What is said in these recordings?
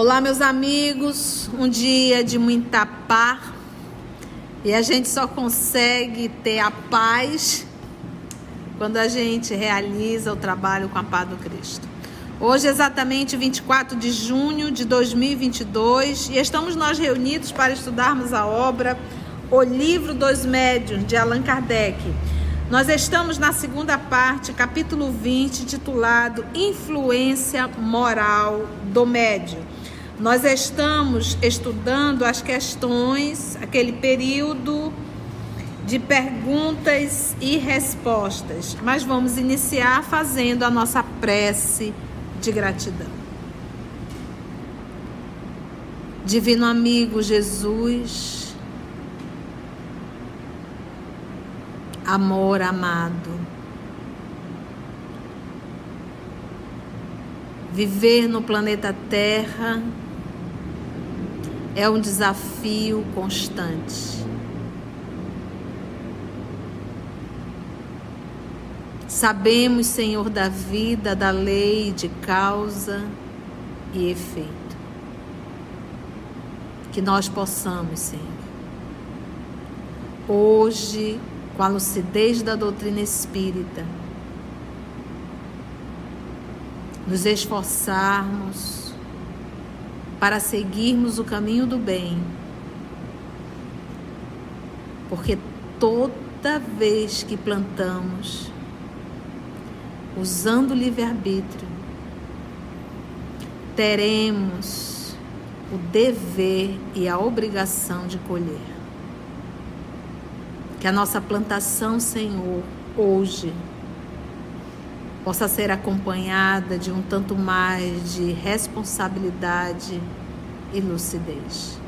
Olá, meus amigos. Um dia de muita paz. E a gente só consegue ter a paz quando a gente realiza o trabalho com a paz do Cristo. Hoje exatamente 24 de junho de 2022 e estamos nós reunidos para estudarmos a obra O Livro dos Médiuns de Allan Kardec. Nós estamos na segunda parte, capítulo 20, titulado Influência Moral do Médium. Nós estamos estudando as questões, aquele período de perguntas e respostas, mas vamos iniciar fazendo a nossa prece de gratidão. Divino amigo Jesus, amor amado, viver no planeta Terra é um desafio constante. Sabemos, Senhor da vida, da lei de causa e efeito. Que nós possamos, Senhor, hoje, com a lucidez da doutrina espírita, nos esforçarmos para seguirmos o caminho do bem. Porque toda vez que plantamos, usando o livre-arbítrio, teremos o dever e a obrigação de colher. Que a nossa plantação, Senhor, hoje, possa ser acompanhada de um tanto mais de responsabilidade e lucidez.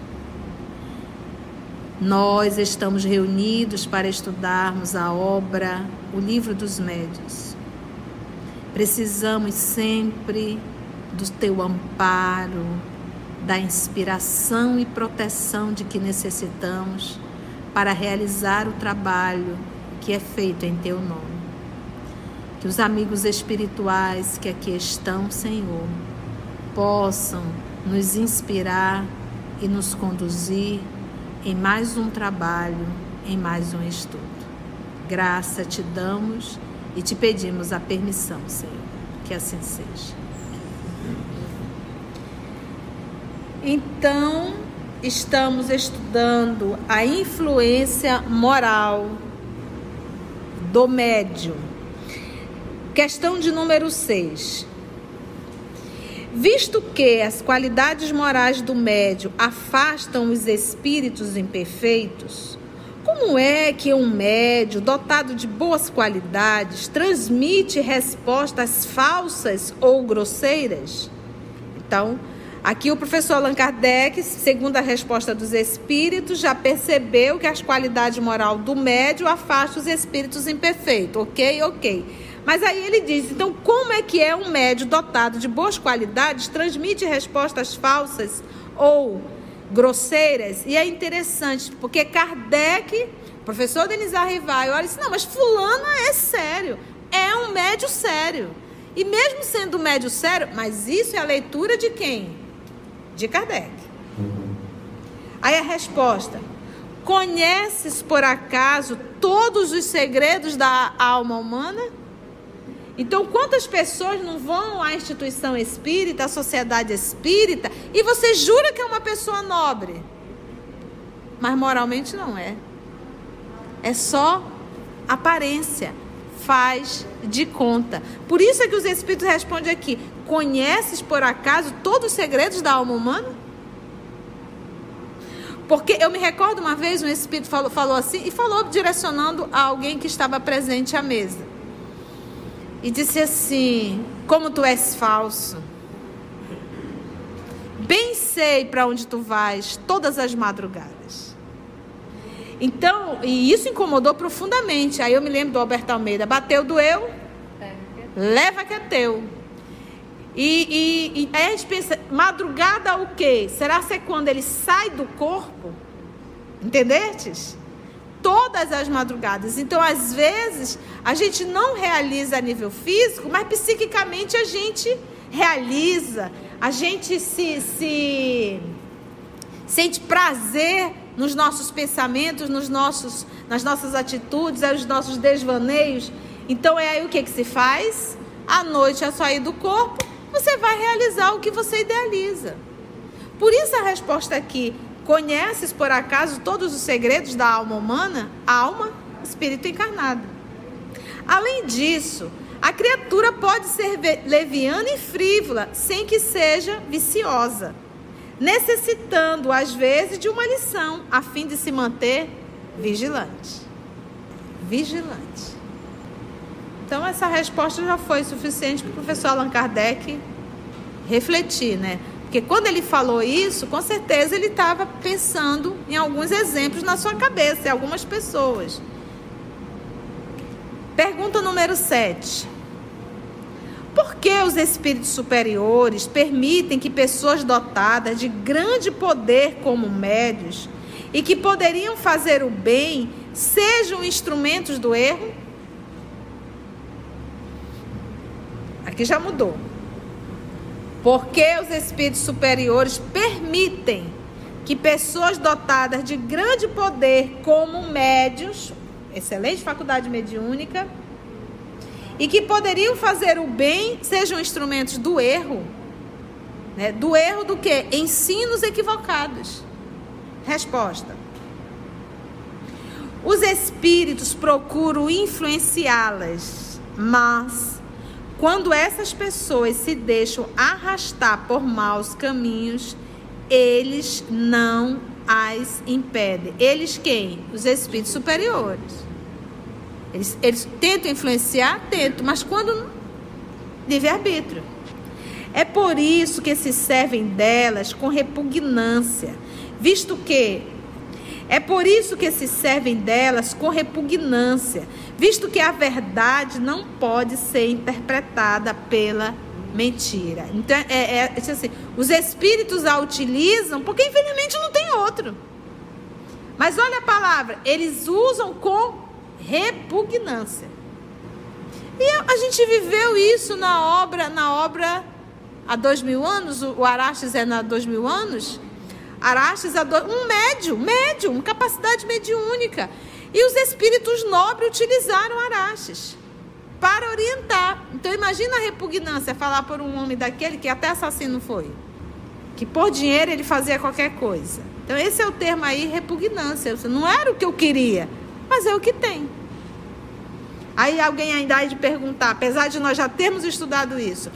Nós estamos reunidos para estudarmos a obra O Livro dos Médios. Precisamos sempre do teu amparo, da inspiração e proteção de que necessitamos para realizar o trabalho que é feito em teu nome. Que os amigos espirituais que aqui estão, Senhor, possam nos inspirar e nos conduzir em mais um trabalho, em mais um estudo. Graça te damos e te pedimos a permissão, Senhor. Que assim seja. Então, estamos estudando a influência moral do médium Questão de número 6. Visto que as qualidades morais do médio afastam os espíritos imperfeitos, como é que um médio dotado de boas qualidades transmite respostas falsas ou grosseiras? Então, aqui o professor Allan Kardec, segundo a resposta dos espíritos, já percebeu que as qualidades moral do médio afastam os espíritos imperfeitos. Ok, ok. Mas aí ele diz: então, como é que é um médio dotado de boas qualidades transmite respostas falsas ou grosseiras? E é interessante, porque Kardec, professor Denis Arrivai, olha assim: não, mas Fulano é sério, é um médio sério. E mesmo sendo médio sério, mas isso é a leitura de quem? De Kardec. Aí a resposta: Conheces por acaso todos os segredos da alma humana? Então, quantas pessoas não vão à instituição espírita, à sociedade espírita, e você jura que é uma pessoa nobre? Mas moralmente não é. É só aparência. Faz de conta. Por isso é que os espíritos respondem aqui: Conheces por acaso todos os segredos da alma humana? Porque eu me recordo uma vez um espírito falou, falou assim e falou direcionando a alguém que estava presente à mesa e disse assim: Como tu és falso. Bem sei para onde tu vais todas as madrugadas. Então, e isso incomodou profundamente. Aí eu me lembro do Alberto Almeida: bateu, doeu, leva que é teu. E, e, e aí a gente pensa: madrugada o quê? Será que é quando ele sai do corpo? Entendestes? Todas as madrugadas. Então, às vezes, a gente não realiza a nível físico, mas psiquicamente a gente realiza, a gente se, se sente prazer nos nossos pensamentos, nos nossos, nas nossas atitudes, nos nossos desvaneios. Então é aí o que, que se faz? À noite, a sair do corpo, você vai realizar o que você idealiza. Por isso a resposta aqui: conheces por acaso todos os segredos da alma humana? Alma, espírito encarnado. Além disso, a criatura pode ser leviana e frívola sem que seja viciosa necessitando às vezes de uma lição a fim de se manter vigilante. Vigilante. Então essa resposta já foi suficiente para o professor Allan Kardec refletir, né? Porque quando ele falou isso, com certeza ele estava pensando em alguns exemplos na sua cabeça, em algumas pessoas. Pergunta número 7. Por que os espíritos superiores permitem que pessoas dotadas de grande poder como médios e que poderiam fazer o bem sejam instrumentos do erro? Aqui já mudou. Porque os espíritos superiores permitem que pessoas dotadas de grande poder como médios, excelente faculdade mediúnica, e que poderiam fazer o bem sejam instrumentos do erro. Né? Do erro do que? Ensinos equivocados. Resposta. Os espíritos procuram influenciá-las, mas quando essas pessoas se deixam arrastar por maus caminhos, eles não as impedem. Eles quem? Os espíritos superiores. Eles, eles tentam influenciar, tentam, mas quando livre-arbítrio. É por isso que se servem delas com repugnância, visto que é por isso que se servem delas com repugnância, visto que a verdade não pode ser interpretada pela mentira. Então, é, é, é assim, os espíritos a utilizam porque, infelizmente, não tem outro. Mas olha a palavra, eles usam com repugnância. E a gente viveu isso na obra, na obra há dois mil anos, o Arastes é na dois mil anos. Arastes é um médium, médium, capacidade mediúnica. E os espíritos nobres utilizaram Arastes para orientar. Então imagina a repugnância falar por um homem daquele que até assassino foi. Que por dinheiro ele fazia qualquer coisa. Então esse é o termo aí, repugnância. Não era o que eu queria, mas é o que tem. Aí alguém ainda há de perguntar, apesar de nós já termos estudado isso,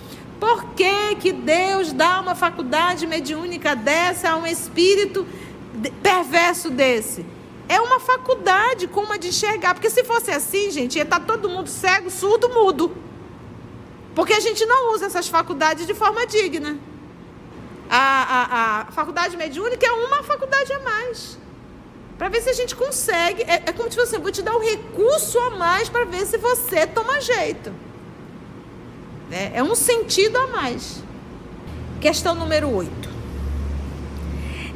por que, que Deus dá uma faculdade mediúnica dessa a um espírito perverso desse? É uma faculdade como a de enxergar. Porque se fosse assim, gente, ia estar tá todo mundo cego, surdo, mudo. Porque a gente não usa essas faculdades de forma digna. A, a, a faculdade mediúnica é uma faculdade a mais. Para ver se a gente consegue. É, é como se fosse, vou te dar um recurso a mais para ver se você toma jeito. É, é um sentido a mais. Questão número 8.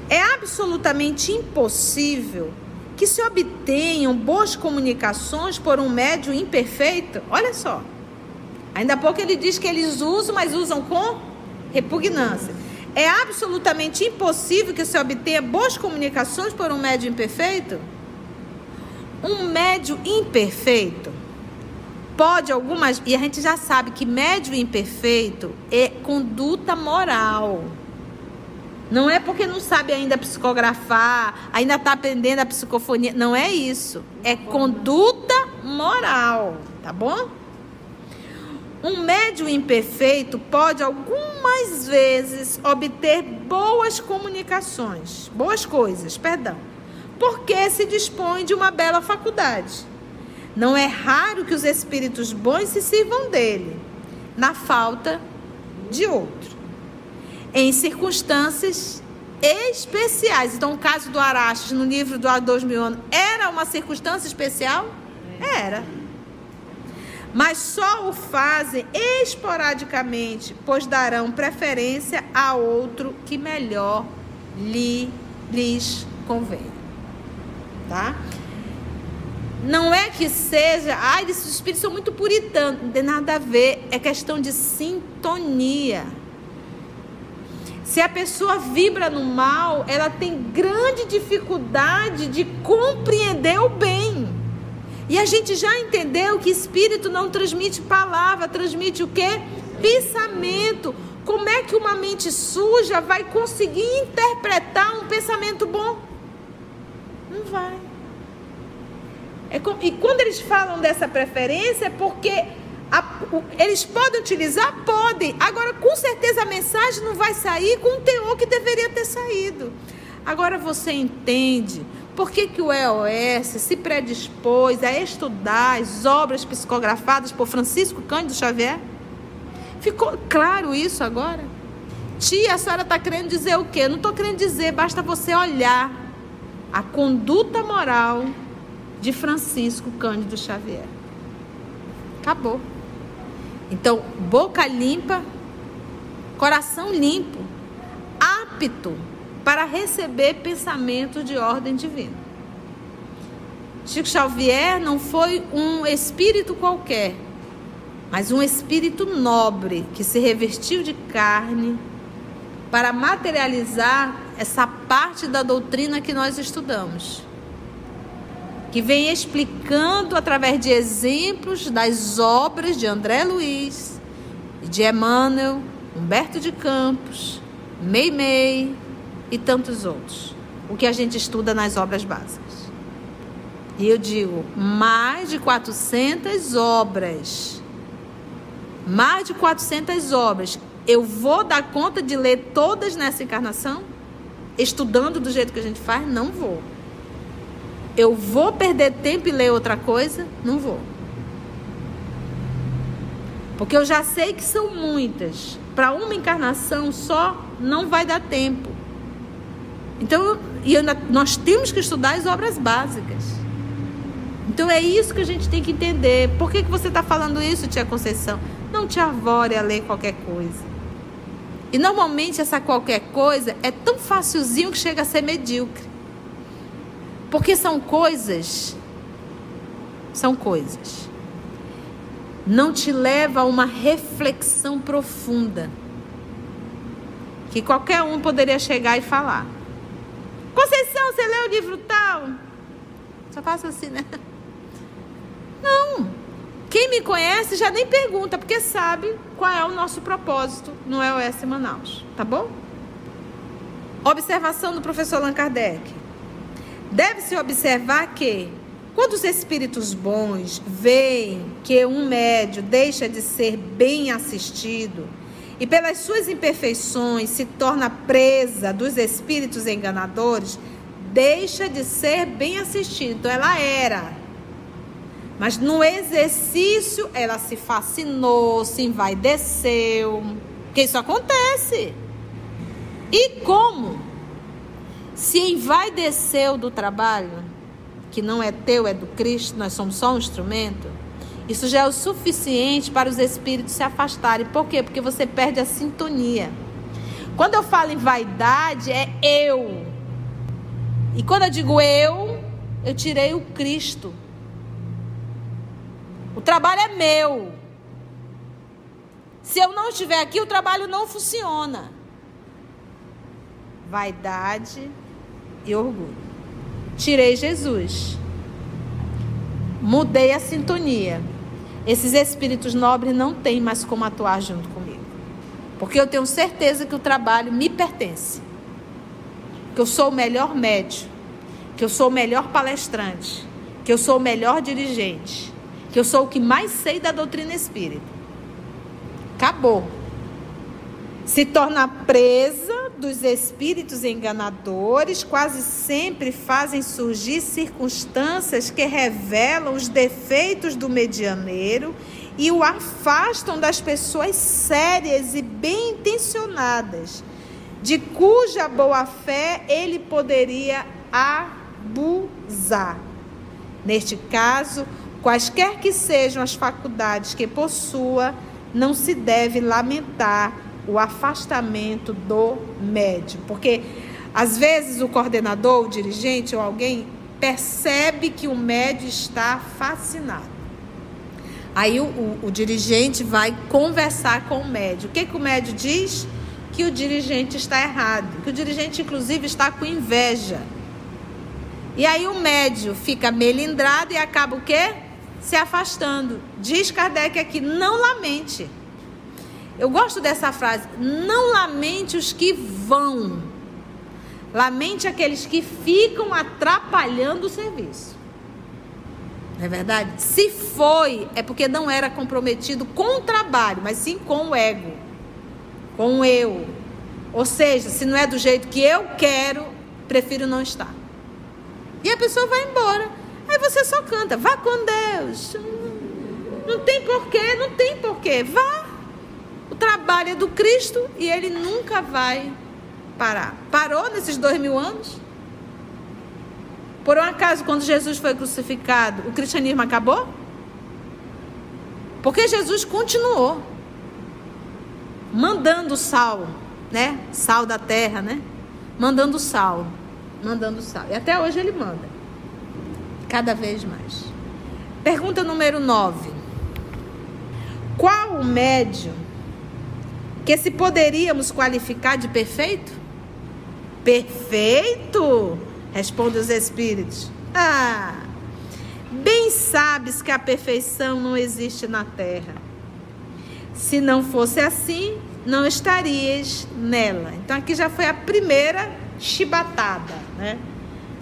É absolutamente impossível que se obtenham boas comunicações por um médio imperfeito. Olha só. Ainda há pouco ele diz que eles usam, mas usam com repugnância. É absolutamente impossível que se obtenha boas comunicações por um médio imperfeito? Um médio imperfeito pode algumas. E a gente já sabe que médio imperfeito é conduta moral. Não é porque não sabe ainda psicografar, ainda está aprendendo a psicofonia. Não é isso. É conduta moral. Tá bom? Um médio imperfeito pode algumas vezes obter boas comunicações, boas coisas, perdão, porque se dispõe de uma bela faculdade. Não é raro que os espíritos bons se sirvam dele, na falta de outro. Em circunstâncias especiais. Então, o caso do Arastes no livro do Há Dois Mil Anos era uma circunstância especial? Era mas só o fazem esporadicamente, pois darão preferência a outro que melhor lhe, lhes convém. tá? Não é que seja, ai, esses espíritos são muito puritanos, não tem nada a ver, é questão de sintonia. Se a pessoa vibra no mal, ela tem grande dificuldade de compreender o bem. E a gente já entendeu que espírito não transmite palavra, transmite o quê? Pensamento. Como é que uma mente suja vai conseguir interpretar um pensamento bom? Não vai. É com, e quando eles falam dessa preferência, é porque a, o, eles podem utilizar? Podem. Agora, com certeza, a mensagem não vai sair com o teor que deveria ter saído. Agora você entende por que, que o EOS se predispôs a estudar as obras psicografadas por Francisco Cândido Xavier? Ficou claro isso agora? Tia, a senhora está querendo dizer o quê? não estou querendo dizer, basta você olhar a conduta moral de Francisco Cândido Xavier. Acabou. Então, boca limpa, coração limpo, apto para receber pensamento de ordem divina. Chico Xavier não foi um espírito qualquer, mas um espírito nobre que se revestiu de carne para materializar essa parte da doutrina que nós estudamos que vem explicando através de exemplos das obras de André Luiz, de Emmanuel, Humberto de Campos, Meimei e tantos outros. O que a gente estuda nas obras básicas. E eu digo, mais de 400 obras. Mais de 400 obras. Eu vou dar conta de ler todas nessa encarnação? Estudando do jeito que a gente faz? Não vou. Eu vou perder tempo e ler outra coisa? Não vou. Porque eu já sei que são muitas. Para uma encarnação só, não vai dar tempo. Então, e eu, nós temos que estudar as obras básicas. Então é isso que a gente tem que entender. Por que, que você está falando isso, tia Conceição? Não te avore a ler qualquer coisa. E normalmente essa qualquer coisa é tão facilzinho que chega a ser medíocre. Porque são coisas, são coisas. Não te leva a uma reflexão profunda. Que qualquer um poderia chegar e falar. Conceição, você leu o livro tal? Só faço assim, né? Não. Quem me conhece já nem pergunta, porque sabe qual é o nosso propósito no EOS Manaus. Tá bom? Observação do professor Allan Kardec. Deve-se observar que, quando os espíritos bons veem que um médio deixa de ser bem assistido e, pelas suas imperfeições, se torna presa dos espíritos enganadores, deixa de ser bem assistido. Então, ela era. Mas no exercício, ela se fascinou, se envaideceu. Porque isso acontece. E como? Se envaideceu do trabalho, que não é teu, é do Cristo, nós somos só um instrumento, isso já é o suficiente para os espíritos se afastarem. Por quê? Porque você perde a sintonia. Quando eu falo em vaidade, é eu. E quando eu digo eu, eu tirei o Cristo. O trabalho é meu. Se eu não estiver aqui, o trabalho não funciona. Vaidade e orgulho. Tirei Jesus. Mudei a sintonia. Esses espíritos nobres não têm mais como atuar junto comigo. Porque eu tenho certeza que o trabalho me pertence. Que eu sou o melhor médico. Que eu sou o melhor palestrante. Que eu sou o melhor dirigente. Que eu sou o que mais sei da doutrina espírita. Acabou. Se torna presa dos espíritos enganadores quase sempre fazem surgir circunstâncias que revelam os defeitos do medianeiro e o afastam das pessoas sérias e bem intencionadas, de cuja boa-fé ele poderia abusar. Neste caso, quaisquer que sejam as faculdades que possua, não se deve lamentar o afastamento do médium. Porque às vezes o coordenador, o dirigente ou alguém percebe que o médio está fascinado. Aí o, o, o, dirigente vai conversar com o médio. O que, que o médio diz? Que o dirigente está errado, que o dirigente, inclusive, está com inveja. E aí o médio fica melindrado e acaba o quê? Se afastando. Diz Kardec aqui, não lamente. Eu gosto dessa frase, não lamente os que vão. Lamente aqueles que ficam atrapalhando o serviço. Não é verdade? Se foi, é porque não era comprometido com o trabalho, mas sim com o ego, com o eu. Ou seja, se não é do jeito que eu quero, prefiro não estar. E a pessoa vai embora. Aí você só canta, vá com Deus. Não tem porquê, não tem porquê. Vá. O trabalho é do Cristo e ele nunca vai parar. Parou nesses dois mil anos? Por um acaso, quando Jesus foi crucificado, o cristianismo acabou? Porque Jesus continuou mandando sal, né? Sal da terra, né? Mandando sal, mandando sal. E até hoje ele manda. Cada vez mais. Pergunta número 9. Qual o médio que se poderíamos qualificar de perfeito? Perfeito? Responde os espíritos. Ah, bem sabes que a perfeição não existe na terra. Se não fosse assim, não estarias nela. Então aqui já foi a primeira chibatada, né?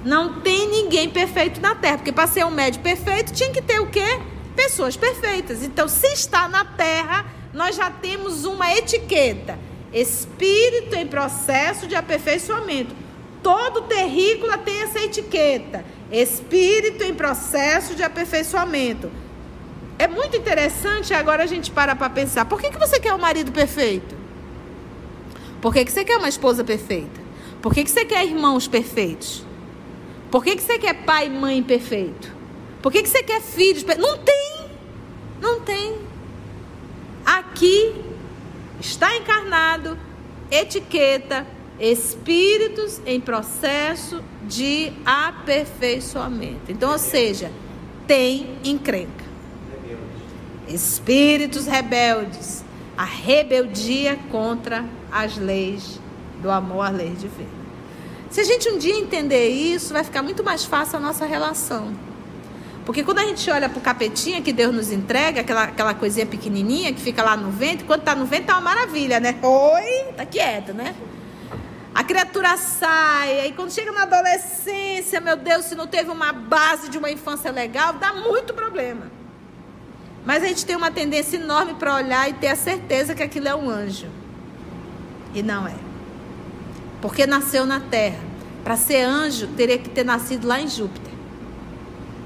Não tem ninguém perfeito na terra, porque para ser um médio perfeito tinha que ter o quê? Pessoas perfeitas. Então, se está na terra, nós já temos uma etiqueta: espírito em processo de aperfeiçoamento todo terrícola tem essa etiqueta: espírito em processo de aperfeiçoamento. É muito interessante agora a gente para para pensar. Por que, que você quer um marido perfeito? Por que, que você quer uma esposa perfeita? Por que, que você quer irmãos perfeitos? Por que, que você quer pai e mãe perfeito? Por que, que você quer filhos? Não tem! Não tem. Aqui está encarnado etiqueta espíritos em processo de aperfeiçoamento. Então, ou seja, tem encrenca. Espíritos rebeldes, a rebeldia contra as leis do amor, às leis divinas. Se a gente um dia entender isso, vai ficar muito mais fácil a nossa relação. Porque quando a gente olha para o capetinha que Deus nos entrega, aquela, aquela coisinha pequenininha que fica lá no vento, quando está no vento tá uma maravilha, né? Oi, tá quieto, né? A criatura sai, aí quando chega na adolescência, meu Deus, se não teve uma base de uma infância legal, dá muito problema. Mas a gente tem uma tendência enorme para olhar e ter a certeza que aquilo é um anjo. E não é. Porque nasceu na terra. Para ser anjo, teria que ter nascido lá em Júpiter.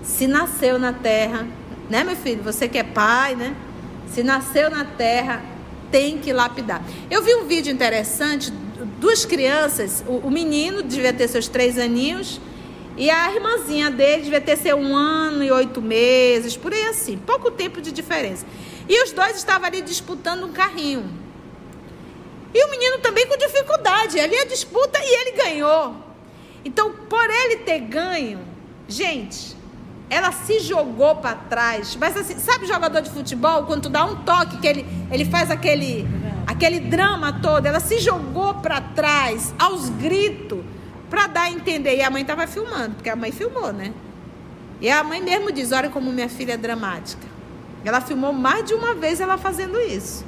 Se nasceu na terra, né, meu filho? Você que é pai, né? Se nasceu na terra, tem que lapidar. Eu vi um vídeo interessante duas crianças, o, o, menino devia ter seus três aninhos e a irmãzinha dele devia ter seu um ano e oito meses, por aí assim, pouco tempo de diferença. E os dois estavam ali disputando um carrinho. E o menino também com dificuldade, ali a disputa e ele ganhou. Então, por ele ter ganho, gente, ela se jogou para trás. Mas assim, sabe jogador de futebol, quando tu dá um toque, que ele, ele faz aquele aquele drama todo, ela se jogou para trás, aos gritos, para dar a entender. E a mãe estava filmando, porque a mãe filmou, né? E a mãe mesmo diz: Olha como minha filha é dramática. Ela filmou mais de uma vez ela fazendo isso.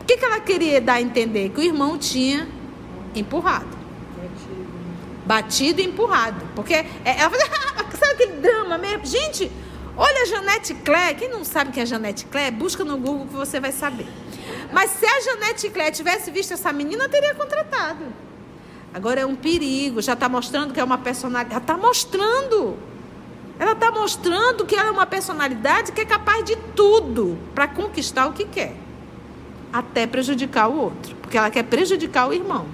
O que, que ela queria dar a entender? Que o irmão tinha empurrado. Batido e empurrado. Porque é, ela fazia, sabe aquele drama mesmo? Gente, olha a Janete Clé. Quem não sabe quem é Janete Clé, busca no Google que você vai saber. Mas se a Janete Clé tivesse visto essa menina, teria contratado. Agora é um perigo, já está mostrando que é uma personalidade. Ela está mostrando. Ela está mostrando que ela é uma personalidade que é capaz de tudo para conquistar o que quer. Até prejudicar o outro. Porque ela quer prejudicar o irmão.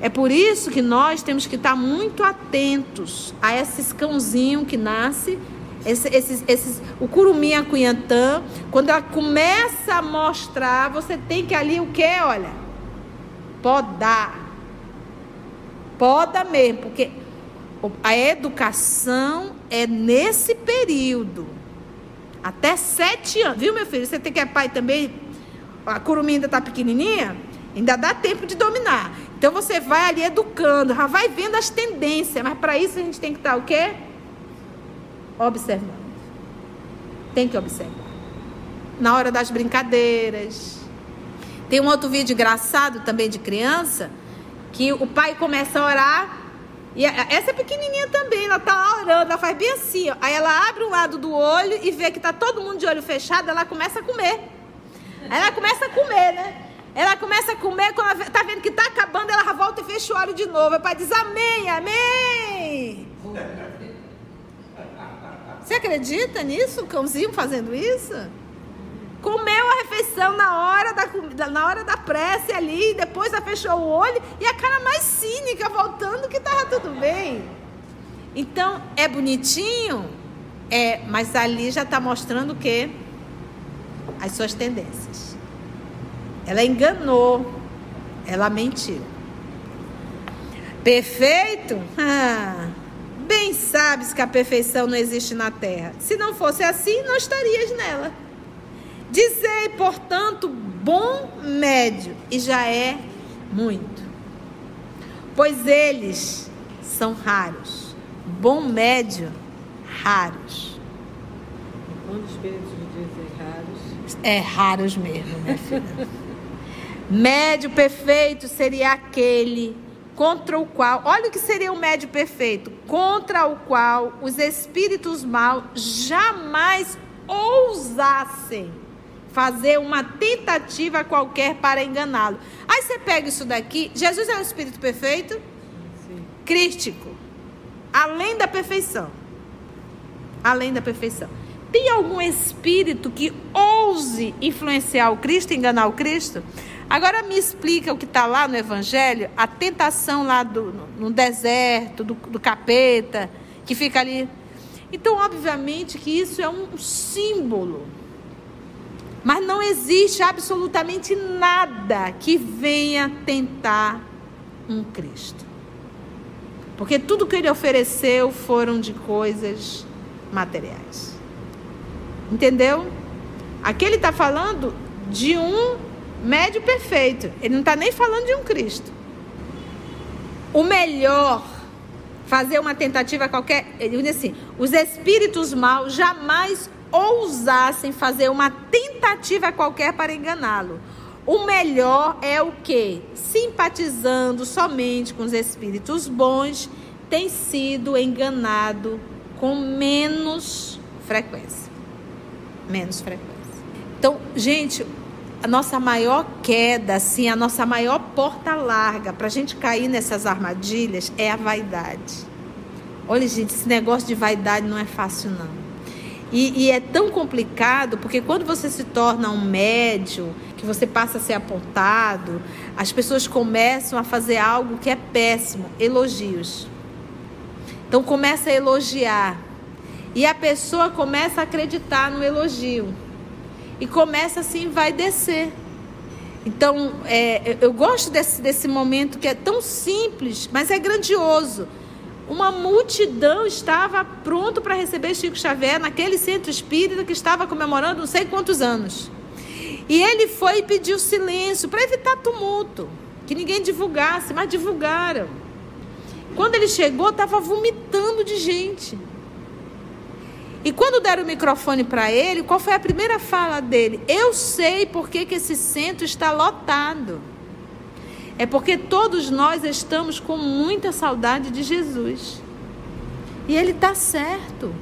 É por isso que nós temos que estar muito atentos a esse cãozinho que nasce esse, esses, esses, o curumim acunhantã, quando ela começa a mostrar, você tem que ali o que? Olha, podar. Poda mesmo, porque A educação é nesse período. Até sete anos. Viu, meu filho? Você tem que é pai também. A curumim ainda está pequenininha. Ainda dá tempo de dominar. Então você vai ali educando, já vai vendo as tendências. Mas para isso a gente tem que estar tá o quê? Observando. Tem que observar. Na hora das brincadeiras. Tem um outro vídeo engraçado também de criança que o pai começa a orar e essa é pequenininha também, ela tá lá orando, ela faz bem assim, ó. Aí ela abre o lado do olho e vê que tá todo mundo de olho fechado, ela começa a comer. Aí ela começa a comer, né? Ela começa a comer, quando ela tá vendo que tá acabando, ela volta e fecha o olho de novo. O pai diz amém, amém. Você acredita nisso? O cãozinho fazendo isso? comeu a refeição na hora da, na hora da prece ali, depois ela fechou o olho e a cara mais cínica voltando que tava tudo bem. Então, é bonitinho, é, mas ali já está mostrando o quê? As suas tendências. Ela enganou, ela mentiu. Perfeito? Ah, bem sabes que a perfeição não existe na terra. Se não fosse assim, não estarias nela. Dizei, portanto, bom médio, e já é muito. Pois eles são raros. Bom médio, raros. Quando os espíritos dizem raros? É raros mesmo, minha filha. Médio perfeito seria aquele contra o qual, olha o que seria o médio perfeito, contra o qual os espíritos maus jamais ousassem fazer uma tentativa qualquer para enganá-lo. Aí você pega isso daqui, Jesus é um espírito perfeito? Sim. Crístico. Além da perfeição. Além da perfeição. Tem algum espírito que ouse influenciar o Cristo, enganar o Cristo? Agora me explica o que está lá no Evangelho, a tentação lá do, no deserto, do, do capeta, que fica ali. Então, obviamente que isso é um símbolo mas não existe absolutamente nada que venha tentar um Cristo. Porque tudo que ele ofereceu foram de coisas materiais. Entendeu? Aqui ele está falando de um médio perfeito. Ele não está nem falando de um Cristo. O melhor, fazer uma tentativa qualquer. Ele diz assim: os espíritos maus jamais ousassem fazer uma tentativa qualquer para enganá-lo. O melhor é o que, simpatizando somente com os espíritos bons, tem sido enganado com menos frequência. Menos frequência. Então, gente, a nossa maior queda, assim, a nossa maior porta larga para a gente cair nessas armadilhas é a vaidade. Olha, gente, esse negócio de vaidade não é fácil, não. E, e, é tão complicado porque quando você se torna um médio, que você passa a ser apontado, as pessoas começam a fazer algo que é péssimo, elogios. Então começa a elogiar. E a pessoa começa a acreditar no elogio. E começa assim, vai descer. Então, é, eu gosto desse, desse momento que é tão simples, mas é grandioso uma multidão estava pronto para receber Chico Xavier naquele centro espírita que estava comemorando não sei quantos anos. E ele foi e pediu silêncio para evitar tumulto, que ninguém divulgasse, mas divulgaram. Quando ele chegou, estava vomitando de gente. E quando deram o microfone para ele, qual foi a primeira fala dele? Eu sei por que, esse centro está lotado. É porque todos nós estamos com muita saudade de Jesus. E ele está certo.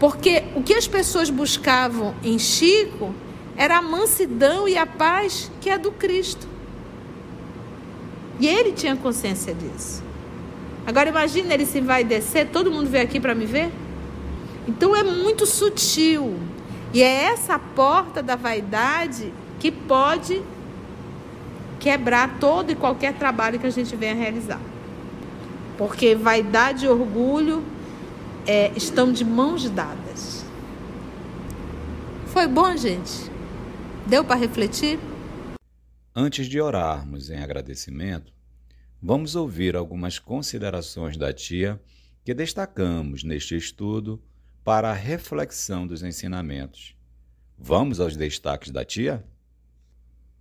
Porque o que as pessoas buscavam em Chico era a mansidão e a paz que é do Cristo. E ele tinha consciência disso. Agora imagine ele se vai descer, todo mundo veio aqui para me ver? Então é muito sutil. E é essa porta da vaidade que pode quebrar todo e qualquer trabalho que a gente venha realizar. Porque vaidade e orgulho é, estão de mãos dadas. Foi bom, gente? Deu para refletir? Antes de orarmos em agradecimento, vamos ouvir algumas considerações da tia que destacamos neste estudo para a reflexão dos ensinamentos. Vamos aos destaques da tia?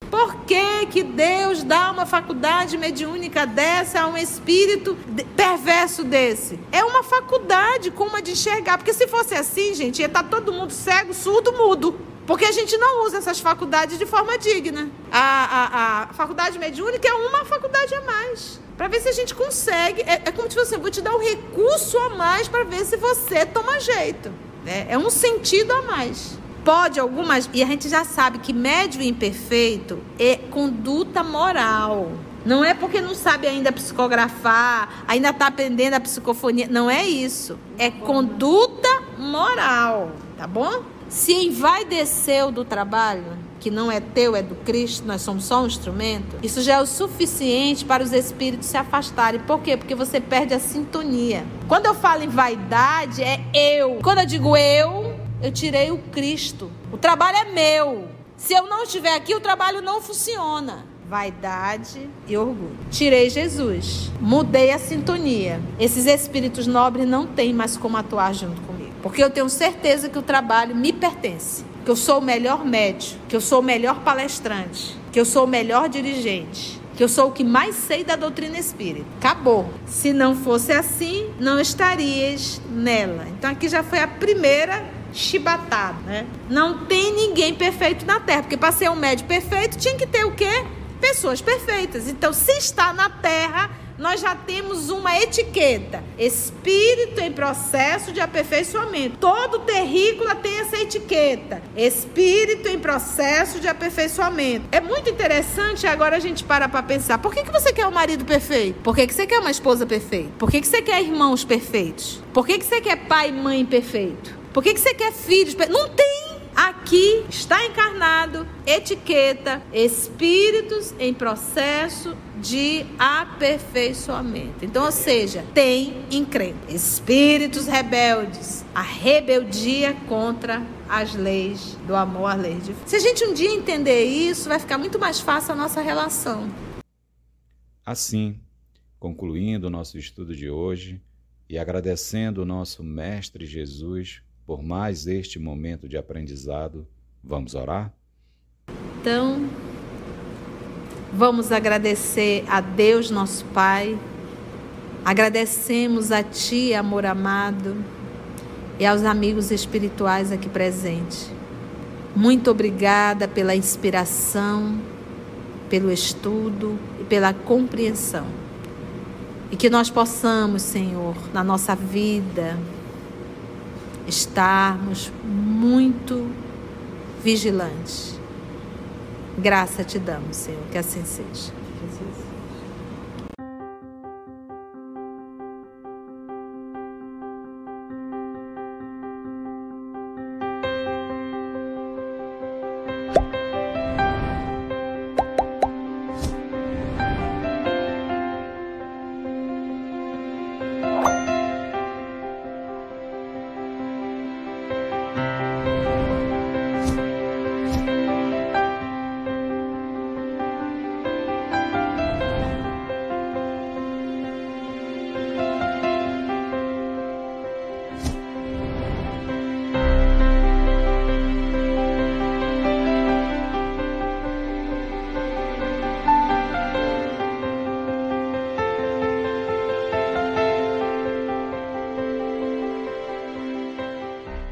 Por que, que Deus dá uma faculdade mediúnica dessa a um espírito perverso desse? É uma faculdade como a de enxergar. Porque se fosse assim, gente, ia estar tá todo mundo cego, surdo, mudo. Porque a gente não usa essas faculdades de forma digna. A, a, a faculdade mediúnica é uma faculdade a mais. Para ver se a gente consegue. É, é como se fosse, vou te dar um recurso a mais para ver se você toma jeito. É, é um sentido a mais pode algumas. E a gente já sabe que médio imperfeito é conduta moral. Não é porque não sabe ainda psicografar, ainda está aprendendo a psicofonia. Não é isso. É conduta moral, tá bom? Se envaideceu do trabalho, que não é teu, é do Cristo, nós somos só um instrumento, isso já é o suficiente para os espíritos se afastarem. Por quê? Porque você perde a sintonia. Quando eu falo em vaidade, é eu. Quando eu digo eu, eu tirei o Cristo. O trabalho é meu. Se eu não estiver aqui, o trabalho não funciona. Vaidade e orgulho. Tirei Jesus. Mudei a sintonia. Esses espíritos nobres não têm mais como atuar junto. Porque eu tenho certeza que o trabalho me pertence. Que eu sou o melhor médico. Que eu sou o melhor palestrante. Que eu sou o melhor dirigente que eu sou o que mais sei da doutrina espírita. Acabou. Se não fosse assim, não estarias nela. Então aqui já foi a primeira chibatado, né? Não tem ninguém perfeito na Terra, porque para ser um médico perfeito tinha que ter o quê? Pessoas perfeitas. Então, se está na Terra, nós já temos uma etiqueta: espírito em processo de aperfeiçoamento. Todo terrícola tem essa etiqueta: espírito em processo de aperfeiçoamento. É muito interessante agora a gente para para pensar: por que, que você quer um marido perfeito? Por que, que você quer uma esposa perfeita? Por que, que você quer irmãos perfeitos? Por que, que você quer pai e mãe perfeito? Por que, que você quer filhos? Não tem. Aqui está encarnado etiqueta espíritos em processo de aperfeiçoamento. Então, ou seja, tem encrenca, espíritos rebeldes, a rebeldia contra as leis do amor às leis de Se a gente um dia entender isso, vai ficar muito mais fácil a nossa relação. Assim, concluindo o nosso estudo de hoje e agradecendo o nosso mestre Jesus por mais este momento de aprendizado. Vamos orar? Então, vamos agradecer a Deus, nosso Pai. Agradecemos a Ti, amor amado, e aos amigos espirituais aqui presentes. Muito obrigada pela inspiração, pelo estudo e pela compreensão. E que nós possamos, Senhor, na nossa vida, estarmos muito vigilantes. Graça te damos, Senhor, que assim seja.